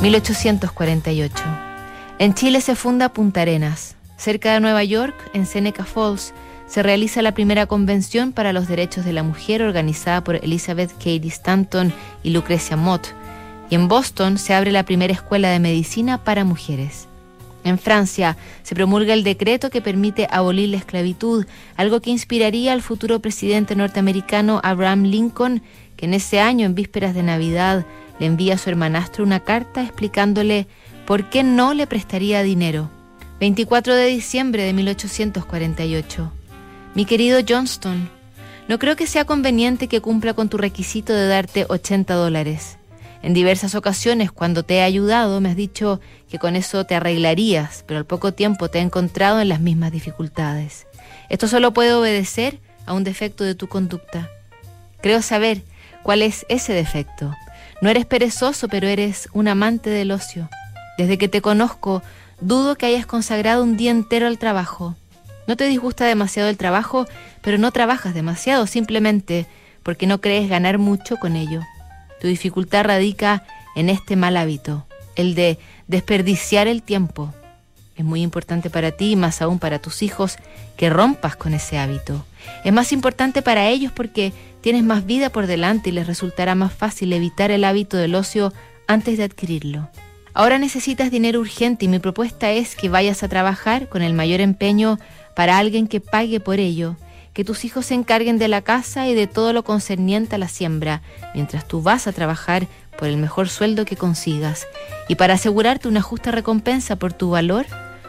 1848. En Chile se funda Punta Arenas. Cerca de Nueva York, en Seneca Falls, se realiza la primera convención para los derechos de la mujer organizada por Elizabeth Cady Stanton y Lucrecia Mott. Y en Boston se abre la primera escuela de medicina para mujeres. En Francia se promulga el decreto que permite abolir la esclavitud, algo que inspiraría al futuro presidente norteamericano Abraham Lincoln, que en ese año, en vísperas de Navidad, le envía a su hermanastro una carta explicándole por qué no le prestaría dinero. 24 de diciembre de 1848. Mi querido Johnston, no creo que sea conveniente que cumpla con tu requisito de darte 80 dólares. En diversas ocasiones, cuando te he ayudado, me has dicho que con eso te arreglarías, pero al poco tiempo te he encontrado en las mismas dificultades. Esto solo puede obedecer a un defecto de tu conducta. Creo saber cuál es ese defecto. No eres perezoso, pero eres un amante del ocio. Desde que te conozco, dudo que hayas consagrado un día entero al trabajo. No te disgusta demasiado el trabajo, pero no trabajas demasiado, simplemente porque no crees ganar mucho con ello. Tu dificultad radica en este mal hábito, el de desperdiciar el tiempo. Es muy importante para ti y más aún para tus hijos que rompas con ese hábito. Es más importante para ellos porque tienes más vida por delante y les resultará más fácil evitar el hábito del ocio antes de adquirirlo. Ahora necesitas dinero urgente y mi propuesta es que vayas a trabajar con el mayor empeño para alguien que pague por ello, que tus hijos se encarguen de la casa y de todo lo concerniente a la siembra, mientras tú vas a trabajar por el mejor sueldo que consigas. Y para asegurarte una justa recompensa por tu valor,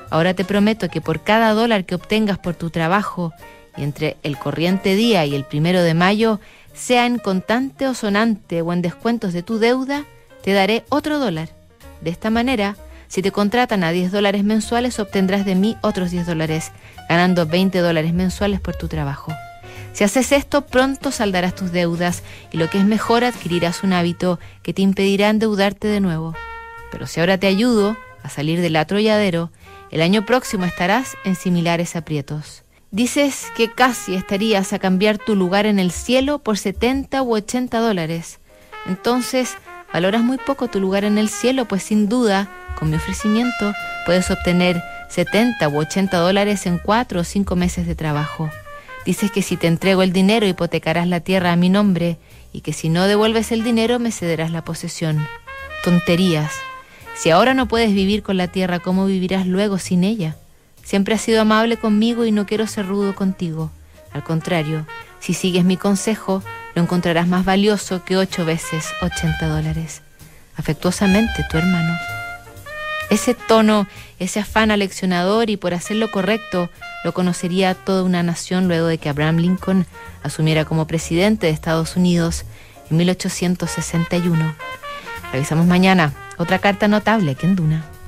ahora te prometo que por cada dólar que obtengas por tu trabajo y entre el corriente día y el primero de mayo, sea en contante o sonante o en descuentos de tu deuda, te daré otro dólar. De esta manera, si te contratan a 10 dólares mensuales, obtendrás de mí otros 10 dólares, ganando 20 dólares mensuales por tu trabajo. Si haces esto, pronto saldarás tus deudas y lo que es mejor, adquirirás un hábito que te impedirá endeudarte de nuevo. Pero si ahora te ayudo a salir del atolladero, el año próximo estarás en similares aprietos. Dices que casi estarías a cambiar tu lugar en el cielo por 70 u 80 dólares. Entonces, valoras muy poco tu lugar en el cielo, pues sin duda, con mi ofrecimiento, puedes obtener 70 u 80 dólares en 4 o 5 meses de trabajo. Dices que si te entrego el dinero hipotecarás la tierra a mi nombre y que si no devuelves el dinero me cederás la posesión. Tonterías. Si ahora no puedes vivir con la tierra, ¿cómo vivirás luego sin ella? Siempre has sido amable conmigo y no quiero ser rudo contigo. Al contrario, si sigues mi consejo, lo encontrarás más valioso que ocho veces 80 dólares. Afectuosamente, tu hermano. Ese tono, ese afán aleccionador y por hacer lo correcto, lo conocería toda una nación luego de que Abraham Lincoln asumiera como presidente de Estados Unidos en 1861. Revisamos mañana otra carta notable que en Duna.